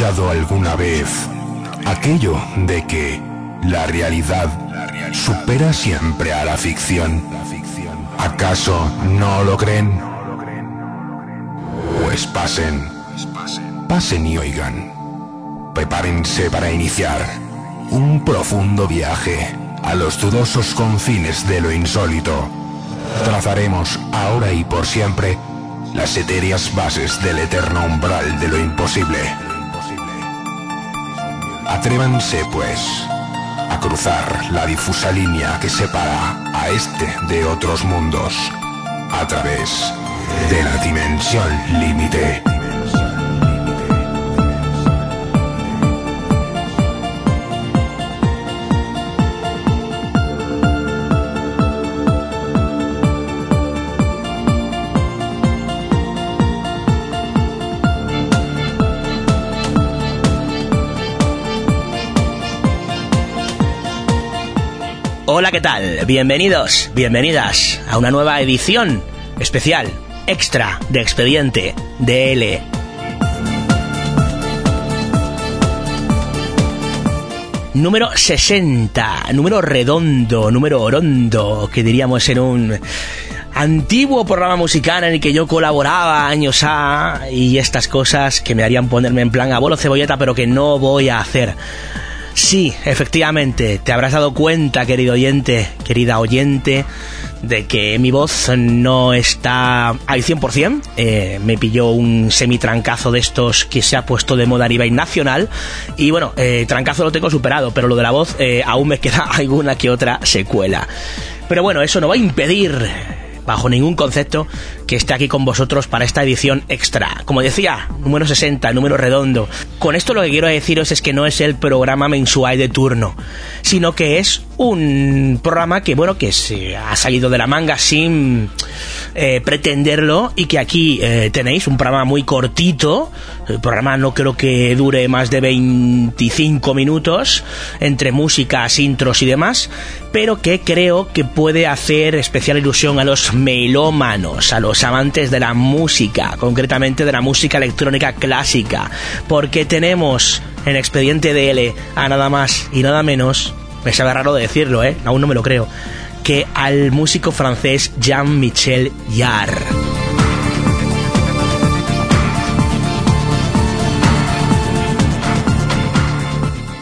escuchado alguna vez aquello de que la realidad supera siempre a la ficción? ¿Acaso no lo creen? Pues pasen, pasen y oigan. Prepárense para iniciar un profundo viaje a los dudosos confines de lo insólito. Trazaremos ahora y por siempre las etéreas bases del eterno umbral de lo imposible. Atrévanse, pues, a cruzar la difusa línea que separa a este de otros mundos a través de la dimensión límite. Hola, ¿qué tal? Bienvenidos, bienvenidas a una nueva edición especial, extra de Expediente DL. Número 60, número redondo, número orondo, que diríamos en un antiguo programa musical en el que yo colaboraba años A y estas cosas que me harían ponerme en plan abuelo cebolleta, pero que no voy a hacer. Sí, efectivamente, te habrás dado cuenta, querido oyente, querida oyente, de que mi voz no está al 100%. Eh, me pilló un semitrancazo de estos que se ha puesto de moda a nivel nacional. Y bueno, eh, trancazo lo tengo superado, pero lo de la voz eh, aún me queda alguna que otra secuela. Pero bueno, eso no va a impedir bajo ningún concepto que esté aquí con vosotros para esta edición extra. Como decía, número 60, número redondo. Con esto lo que quiero deciros es que no es el programa mensual de turno, sino que es un programa que, bueno, que se ha salido de la manga sin eh, pretenderlo y que aquí eh, tenéis un programa muy cortito. El programa no creo que dure más de 25 minutos entre músicas, intros y demás, pero que creo que puede hacer especial ilusión a los melómanos, a los amantes de la música, concretamente de la música electrónica clásica, porque tenemos en Expediente DL a nada más y nada menos, me sabe raro de decirlo, ¿eh? aún no me lo creo, que al músico francés Jean-Michel Jarre.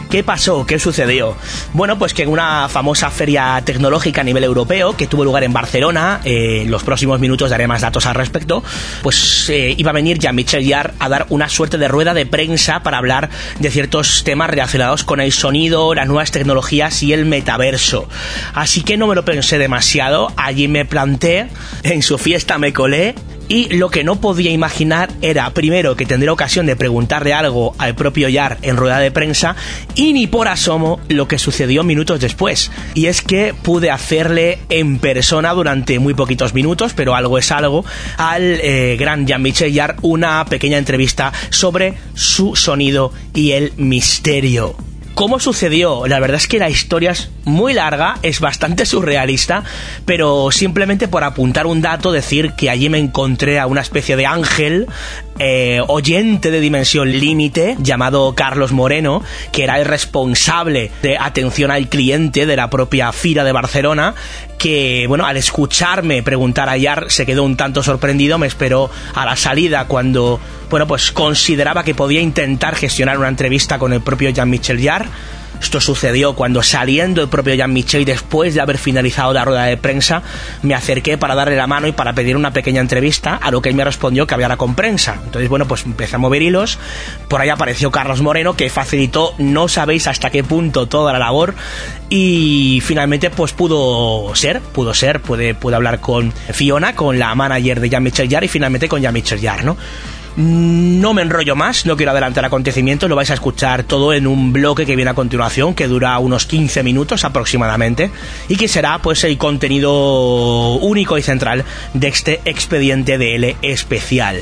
¿Qué pasó? ¿Qué sucedió? Bueno, pues que en una famosa feria tecnológica a nivel europeo que tuvo lugar en Barcelona, eh, en los próximos minutos daré más datos al respecto, pues eh, iba a venir ya Michel Jarre a dar una suerte de rueda de prensa para hablar de ciertos temas relacionados con el sonido, las nuevas tecnologías y el metaverso. Así que no me lo pensé demasiado, allí me planté, en su fiesta me colé y lo que no podía imaginar era, primero, que tendría ocasión de preguntarle algo al propio Yar en rueda de prensa, y ni por asomo lo que sucedió minutos después. Y es que pude hacerle en persona durante muy poquitos minutos, pero algo es algo, al eh, gran Jean-Michel Yar una pequeña entrevista sobre su sonido y el misterio. ¿Cómo sucedió? La verdad es que la historia es muy larga, es bastante surrealista, pero simplemente por apuntar un dato, decir que allí me encontré a una especie de ángel eh, oyente de dimensión límite llamado Carlos Moreno, que era el responsable de atención al cliente de la propia Fira de Barcelona, que, bueno, al escucharme preguntar a Yar se quedó un tanto sorprendido, me esperó a la salida cuando, bueno, pues consideraba que podía intentar gestionar una entrevista con el propio Jean-Michel Yar Esto sucedió cuando saliendo el propio Jean-Michel después de haber finalizado la rueda de prensa, me acerqué para darle la mano y para pedir una pequeña entrevista, a lo que él me respondió que había con prensa. Entonces, bueno, pues empecé a mover hilos. Por ahí apareció Carlos Moreno, que facilitó, no sabéis hasta qué punto, toda la labor. Y finalmente, pues pudo ser, pudo ser, pude, pude hablar con Fiona, con la manager de Jean-Michel Jarre y finalmente con Jean-Michel Jarre, ¿no? No me enrollo más, no quiero adelantar acontecimientos, lo vais a escuchar todo en un bloque que viene a continuación, que dura unos 15 minutos aproximadamente, y que será pues el contenido único y central de este expediente de L especial.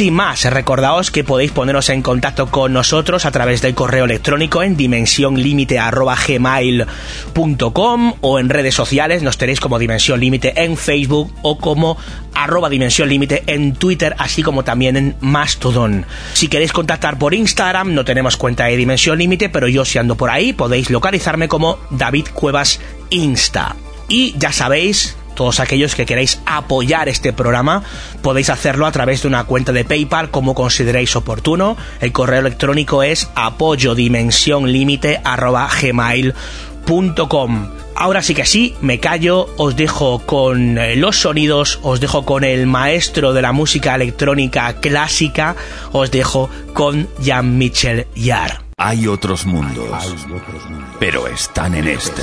Sin más, recordaos que podéis poneros en contacto con nosotros a través del correo electrónico en dimensionlimite.gmail.com o en redes sociales, nos tenéis como Dimensión Límite en Facebook o como arroba Dimensión Límite en Twitter, así como también en Mastodon. Si queréis contactar por Instagram, no tenemos cuenta de Dimensión Límite, pero yo si ando por ahí podéis localizarme como David Cuevas Insta. Y ya sabéis, todos aquellos que queráis apoyar este programa podéis hacerlo a través de una cuenta de PayPal como consideréis oportuno. El correo electrónico es apoyodimensionlimite.gmail.com Ahora sí que sí, me callo, os dejo con eh, los sonidos, os dejo con el maestro de la música electrónica clásica, os dejo con Jean-Michel Jarre. Hay otros mundos, pero están en este.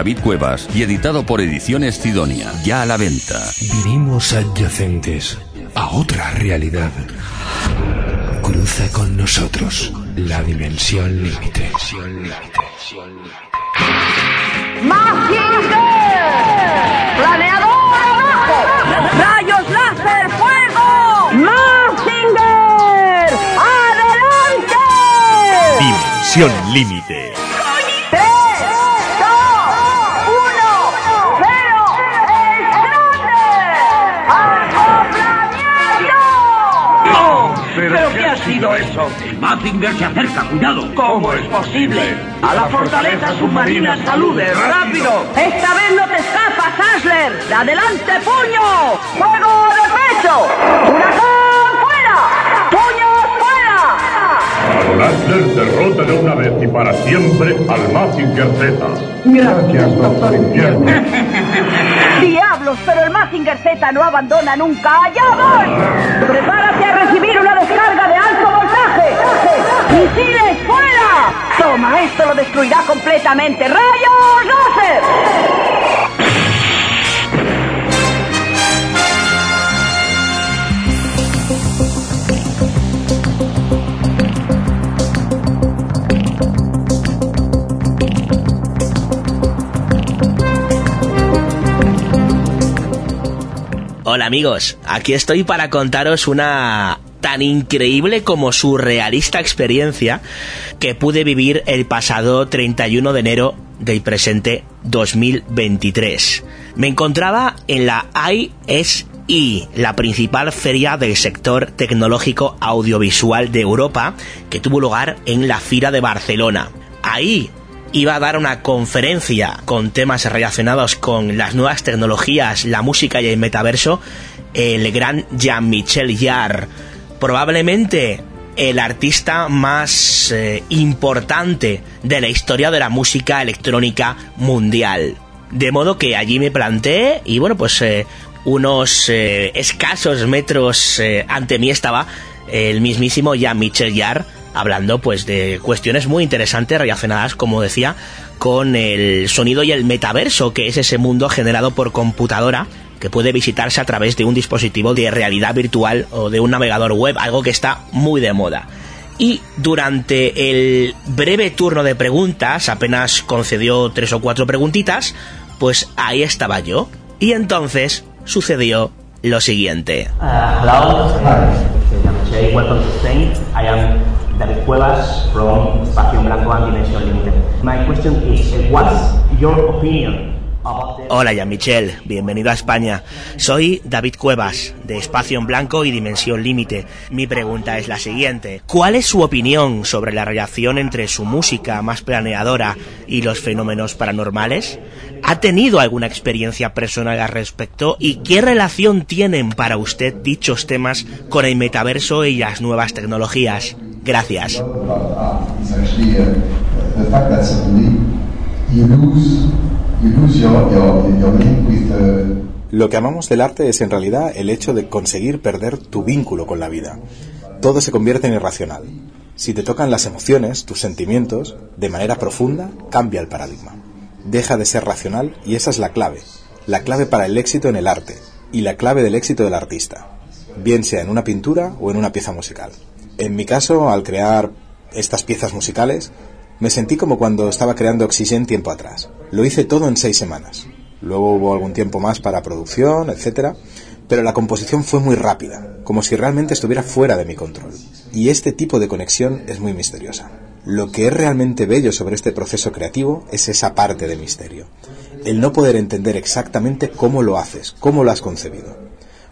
David Cuevas y editado por Ediciones Sidonia. Ya a la venta. Vinimos adyacentes a otra realidad. Cruza con nosotros la dimensión límite. ¡Planeador abajo! ¡Rayos láser, fuego! ¡Mazinger! ¡Adelante! Dimensión límite. Mazinger se acerca, cuidado. ¿Cómo es posible? A la fortaleza submarina salude, rápido. Esta vez no te escapas, Asler. ¡Adelante, puño! ¡Fuego de pecho! ¡Huracán fuera! ¡Puño fuera! Asler derrota de una vez y para siempre al Mazinger Z. Gracias, doctor Invierno. ¡Diablos! Pero el Mazinger Z no abandona nunca. ¡Allá voy! ¡Prepárate a recibir una descarga! ¡Misiles fuera! Toma, esto lo destruirá completamente. ¡Rayos láser! Hola amigos, aquí estoy para contaros una tan increíble como surrealista experiencia que pude vivir el pasado 31 de enero del presente 2023. Me encontraba en la ISI, la principal feria del sector tecnológico audiovisual de Europa, que tuvo lugar en la Fira de Barcelona. Ahí iba a dar una conferencia con temas relacionados con las nuevas tecnologías, la música y el metaverso, el gran Jean-Michel Jarre, probablemente el artista más eh, importante de la historia de la música electrónica mundial. De modo que allí me planté y bueno, pues eh, unos eh, escasos metros ante mí estaba el mismísimo Jean-Michel Jarre hablando pues de cuestiones muy interesantes relacionadas, como decía, con el sonido y el metaverso, que es ese mundo generado por computadora que puede visitarse a través de un dispositivo de realidad virtual o de un navegador web, algo que está muy de moda. Y durante el breve turno de preguntas, apenas concedió tres o cuatro preguntitas, pues ahí estaba yo, Y entonces sucedió lo siguiente. Uh, David Cuevas from Espacio Blanco and Dimension Limited. My question is, uh, what's your opinion Hola, Jean Michel, bienvenido a España. Soy David Cuevas, de Espacio en Blanco y Dimensión Límite. Mi pregunta es la siguiente: ¿Cuál es su opinión sobre la relación entre su música más planeadora y los fenómenos paranormales? ¿Ha tenido alguna experiencia personal al respecto? ¿Y qué relación tienen para usted dichos temas con el metaverso y las nuevas tecnologías? Gracias. Lo que amamos del arte es en realidad el hecho de conseguir perder tu vínculo con la vida. Todo se convierte en irracional. Si te tocan las emociones, tus sentimientos, de manera profunda, cambia el paradigma. Deja de ser racional y esa es la clave. La clave para el éxito en el arte y la clave del éxito del artista, bien sea en una pintura o en una pieza musical. En mi caso, al crear estas piezas musicales, me sentí como cuando estaba creando Oxygen tiempo atrás. Lo hice todo en seis semanas. Luego hubo algún tiempo más para producción, etc. Pero la composición fue muy rápida, como si realmente estuviera fuera de mi control. Y este tipo de conexión es muy misteriosa. Lo que es realmente bello sobre este proceso creativo es esa parte de misterio. El no poder entender exactamente cómo lo haces, cómo lo has concebido.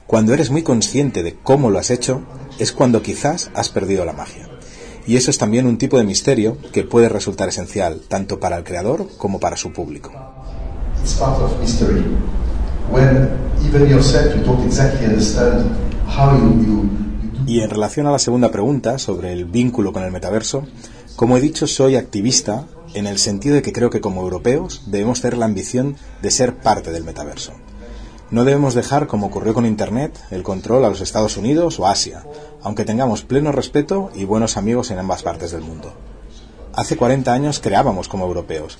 Cuando eres muy consciente de cómo lo has hecho, es cuando quizás has perdido la magia. Y eso es también un tipo de misterio que puede resultar esencial tanto para el creador como para su público. Y en relación a la segunda pregunta sobre el vínculo con el metaverso, como he dicho, soy activista en el sentido de que creo que como europeos debemos tener la ambición de ser parte del metaverso. No debemos dejar, como ocurrió con Internet, el control a los Estados Unidos o Asia, aunque tengamos pleno respeto y buenos amigos en ambas partes del mundo. Hace 40 años creábamos como europeos.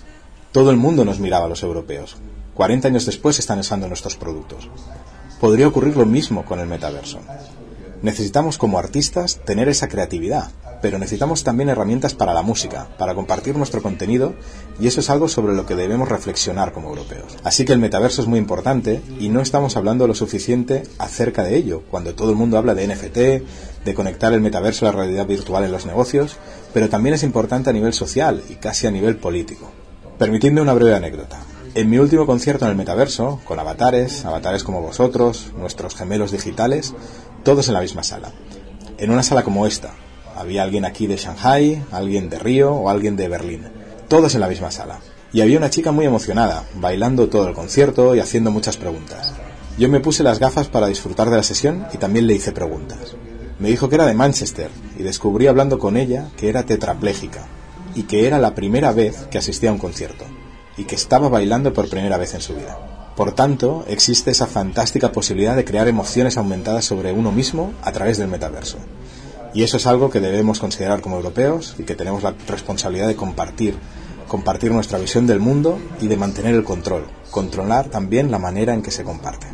Todo el mundo nos miraba a los europeos. 40 años después están usando nuestros productos. Podría ocurrir lo mismo con el metaverso. Necesitamos como artistas tener esa creatividad, pero necesitamos también herramientas para la música, para compartir nuestro contenido, y eso es algo sobre lo que debemos reflexionar como europeos. Así que el metaverso es muy importante y no estamos hablando lo suficiente acerca de ello, cuando todo el mundo habla de NFT, de conectar el metaverso a la realidad virtual en los negocios, pero también es importante a nivel social y casi a nivel político. Permitidme una breve anécdota. En mi último concierto en el metaverso, con avatares, avatares como vosotros, nuestros gemelos digitales, todos en la misma sala. En una sala como esta, había alguien aquí de Shanghai, alguien de Río o alguien de Berlín, todos en la misma sala. Y había una chica muy emocionada, bailando todo el concierto y haciendo muchas preguntas. Yo me puse las gafas para disfrutar de la sesión y también le hice preguntas. Me dijo que era de Manchester y descubrí hablando con ella que era tetrapléjica y que era la primera vez que asistía a un concierto y que estaba bailando por primera vez en su vida. Por tanto, existe esa fantástica posibilidad de crear emociones aumentadas sobre uno mismo a través del metaverso. Y eso es algo que debemos considerar como europeos y que tenemos la responsabilidad de compartir, compartir nuestra visión del mundo y de mantener el control, controlar también la manera en que se comparte.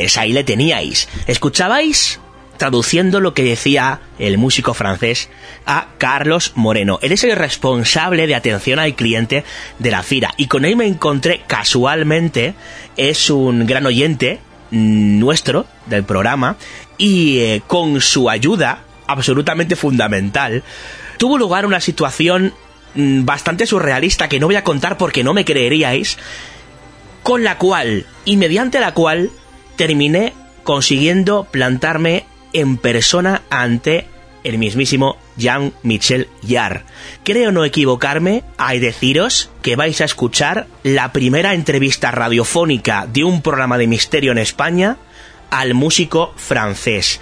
Pues ahí le teníais. ¿Escuchabais? traduciendo lo que decía el músico francés a Carlos Moreno. Él es el responsable de atención al cliente de la FIRA y con él me encontré casualmente, es un gran oyente nuestro del programa y eh, con su ayuda absolutamente fundamental tuvo lugar una situación mm, bastante surrealista que no voy a contar porque no me creeríais con la cual y mediante la cual terminé consiguiendo plantarme en persona ante el mismísimo Jean-Michel Jarre. Creo no equivocarme al deciros que vais a escuchar la primera entrevista radiofónica de un programa de misterio en España al músico francés.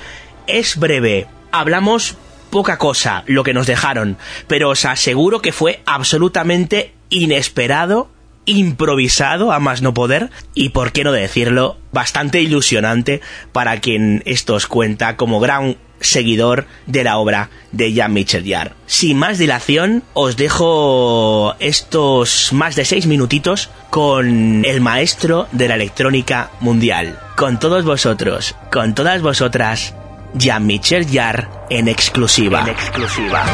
Es breve, hablamos poca cosa, lo que nos dejaron, pero os aseguro que fue absolutamente inesperado improvisado a más no poder y, por qué no decirlo, bastante ilusionante para quien esto os cuenta como gran seguidor de la obra de Jean Michel Jarre. Sin más dilación, os dejo estos más de seis minutitos con el maestro de la electrónica mundial. Con todos vosotros, con todas vosotras, Jean-Michel Jarre en exclusiva. En exclusiva.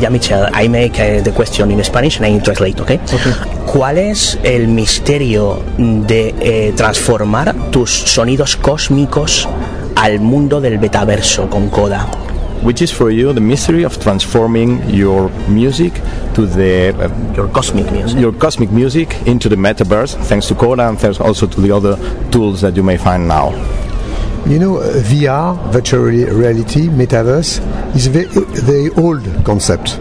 Ya, Michel, I make uh, the question in Spanish and I translate, okay? okay. ¿Cuál es el misterio de eh, transformar tus sonidos cósmicos al mundo del metaverso con Coda? which is for you the mystery of transforming your music to the uh, your cosmic music your cosmic music into the metaverse thanks to Coda and thanks also to the other tools that you may find now you know, VR, virtual reality, metaverse, is a very, very old concept.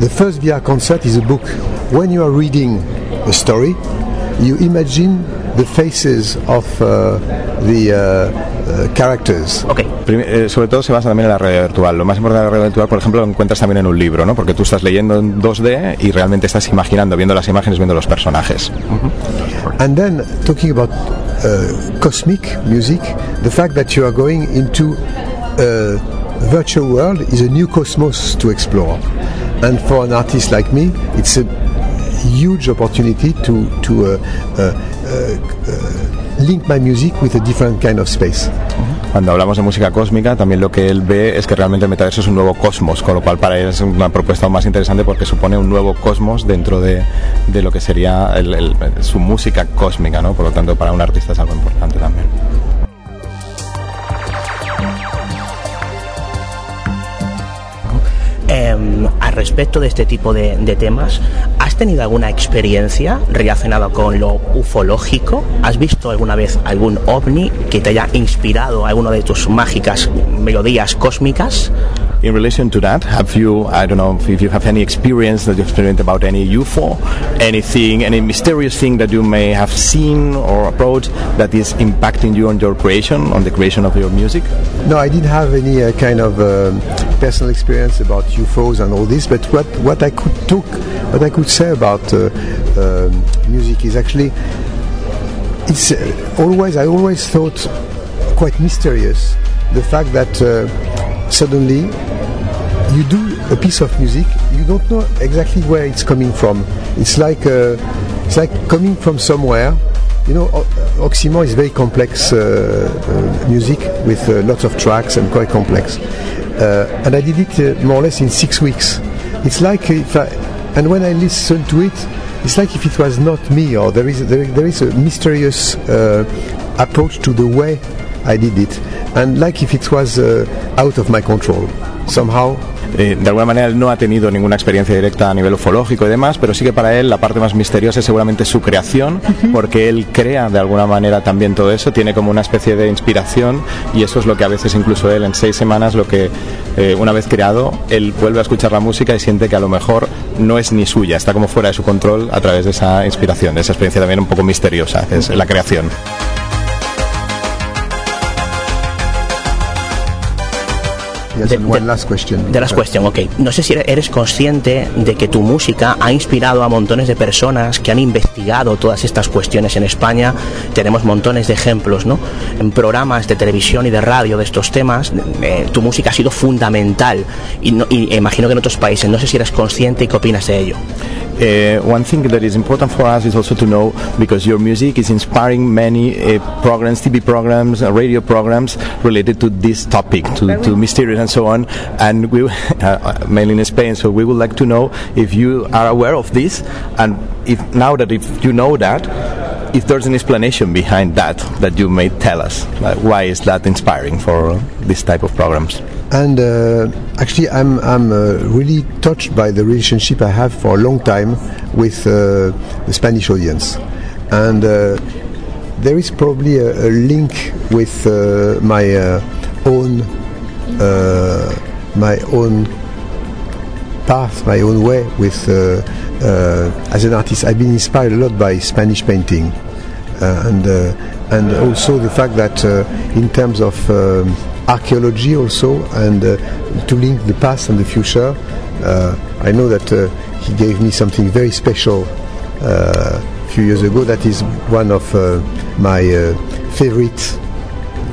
The first VR concept is a book. When you are reading a story, you imagine the faces of uh, the uh, uh, characters. Okay. Eh, sobre todo se basa también en la realidad virtual. Lo más importante de la realidad virtual, por ejemplo, lo encuentras también en un libro, ¿no? Porque tú estás leyendo en 2D y realmente estás imaginando, viendo las imágenes, viendo los personajes. Uh -huh. And then talking about cosmic music, the fact that you are going into a virtual world is a new cosmos to explore. And for an artist like me, it's a huge opportunity to to uh, uh, uh, link my music with a different kind of space. Cuando hablamos de música cósmica, también lo que él ve es que realmente el metaverso es un nuevo cosmos, con lo cual para él es una propuesta aún más interesante porque supone un nuevo cosmos dentro de, de lo que sería el, el, su música cósmica, ¿no? Por lo tanto, para un artista es algo importante también. Eh, al respecto de este tipo de, de, temas, ¿has tenido alguna experiencia relacionada con lo ufológico? ¿Has visto alguna vez algún ovni que te haya inspirado alguna de tus mágicas melodías cósmicas? in relation to that, have you, I don't know if you have any experience that you've experienced about any UFO, anything, any mysterious thing that you may have seen or approached that is impacting you on your creation, on the creation of your music? No, I didn't have any uh, kind of uh, personal experience about UFOs and all this, but what, what I could talk, what I could say about uh, music is actually, it's always, I always thought quite mysterious the fact that suddenly you do a piece of music, you don't know exactly where it's coming from. It's like uh, it's like coming from somewhere. You know, Oxymore is very complex uh, uh, music with uh, lots of tracks and quite complex. Uh, and I did it uh, more or less in six weeks. It's like if I, and when I listen to it, it's like if it was not me, or there is there, there is a mysterious approach to the way I did it, and like if it was out of my control somehow eh, de alguna manera él no ha tenido ninguna experiencia directa a nivel ufológico y demás, pero sí que para él la parte más misteriosa es seguramente su creación, porque él crea de alguna manera también todo eso, tiene como una especie de inspiración y eso es lo que a veces incluso él en seis semanas, lo que eh, una vez creado, él vuelve a escuchar la música y siente que a lo mejor no es ni suya, está como fuera de su control a través de esa inspiración, de esa experiencia también un poco misteriosa, es la creación. De, de, last question. De last question, ok. No sé si eres consciente de que tu música ha inspirado a montones de personas que han investigado todas estas cuestiones en España. Tenemos montones de ejemplos, ¿no? En programas de televisión y de radio de estos temas, eh, tu música ha sido fundamental. Y, no, y imagino que en otros países. No sé si eres consciente y qué opinas de ello. Uh, one thing that is important for us is also to know because your music is inspiring many uh, programs, TV programs, uh, radio programs related to this topic, to, to mysterious and so on, and we uh, mainly in Spain. So we would like to know if you are aware of this, and if now that if you know that, if there's an explanation behind that that you may tell us, like why is that inspiring for this type of programs? And uh, actually, I'm I'm uh, really touched by the relationship I have for a long time with uh, the Spanish audience, and there is probably a, a link with my own my own path, my own way with uh, uh, as an artist. I've been inspired a lot by Spanish painting, uh, and and also the fact that in terms of um, archaeology also, and uh, to link the past and the future. Uh, I know that uh, he gave me something very special uh, a few years ago. That is one of uh, my uh, favorite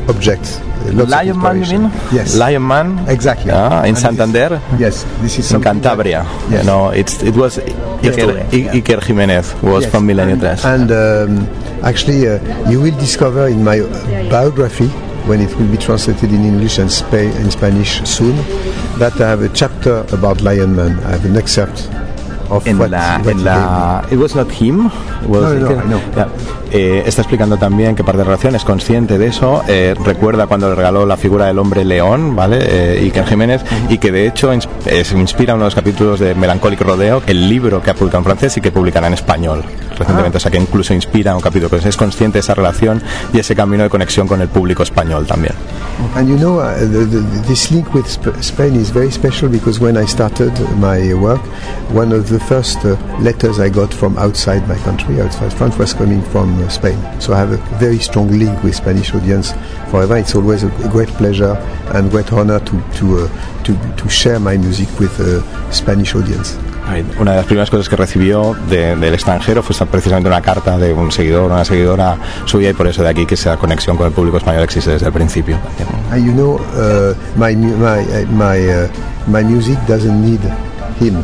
objects. Lion Man, you mean? Yes. Lion Man. Exactly. Ah, in And Santander. Yes, this is in Cantabria. yes. You know, it's it was Iker, Yeah. Iker Jimenez was Yes, from Milenio and, and um, actually, uh, you will discover in my biography, when it will be translated in English and Spa- in Spanish soon, that I have a chapter about Lion Man. I have an excerpt of en what, la, what en la It was not him. was No, no. Eh, está explicando también que parte de relación es consciente de eso. eh, recuerda cuando le regaló la figura del hombre león, ¿vale? Eh, Iker Jiménez, y que de hecho ins- eh, se inspira uno de los capítulos de Melancholic Rodeo, el libro que ha publicado en francés y que publicará en español recientemente. O sea que incluso inspira un capítulo. Pues es consciente de esa relación y ese camino de conexión con el público español también. And you know, uh, the, the, this link with Sp- Spain is very special because when I started my work, one of the first uh, letters I got from outside my country, outside France, was coming from uh, Spain. So I have a very strong link with Spanish audience forever. It's always a, great pleasure and great honor to to uh, to, to share my music with a Spanish audience. Una de las primeras cosas que recibió de- del extranjero fue precisamente una carta de un seguidor, una seguidora suya, y por eso de aquí que esa conexión con el público español existe desde el principio. And you know, uh, my my uh, my uh, my music doesn't need him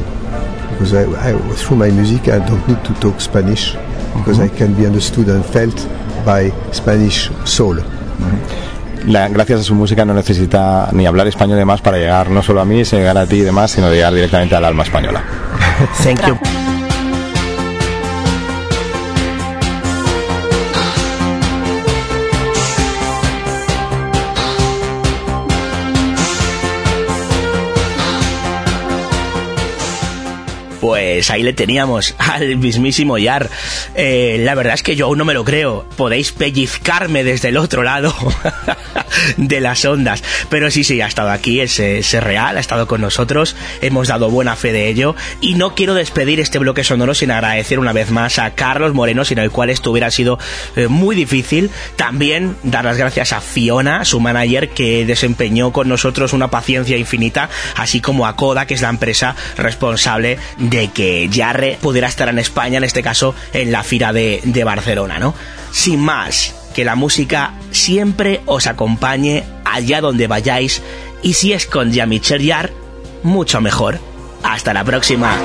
because I, I through my music I don't need to talk Spanish because I can be understood and felt by Spanish soul. La- gracias a su música no necesita ni hablar español y demás para llegar no solo a mí, sino llegar a ti y demás, sino llegar directamente al alma española. Thank you. Pues ahí le teníamos al mismísimo Yar. Eh, la verdad es que yo aún no me lo creo. Podéis pellizcarme desde el otro lado de las ondas. Pero sí, sí, ha estado aquí, es, real, ha estado con nosotros. Hemos dado buena fe de ello. Y no quiero despedir este bloque sonoro sin agradecer una vez más a Carlos Moreno, sin el cual esto hubiera sido eh, muy difícil. También dar las gracias a Fiona, su manager, que desempeñó con nosotros una paciencia infinita, así como a Coda, que es la empresa responsable de que Jarre pudiera estar en España, en este caso en la Fira de, de Barcelona, ¿no? Sin más, que la música siempre os acompañe allá donde vayáis y si es con Jean-Michel Jarre, mucho mejor. Hasta la próxima.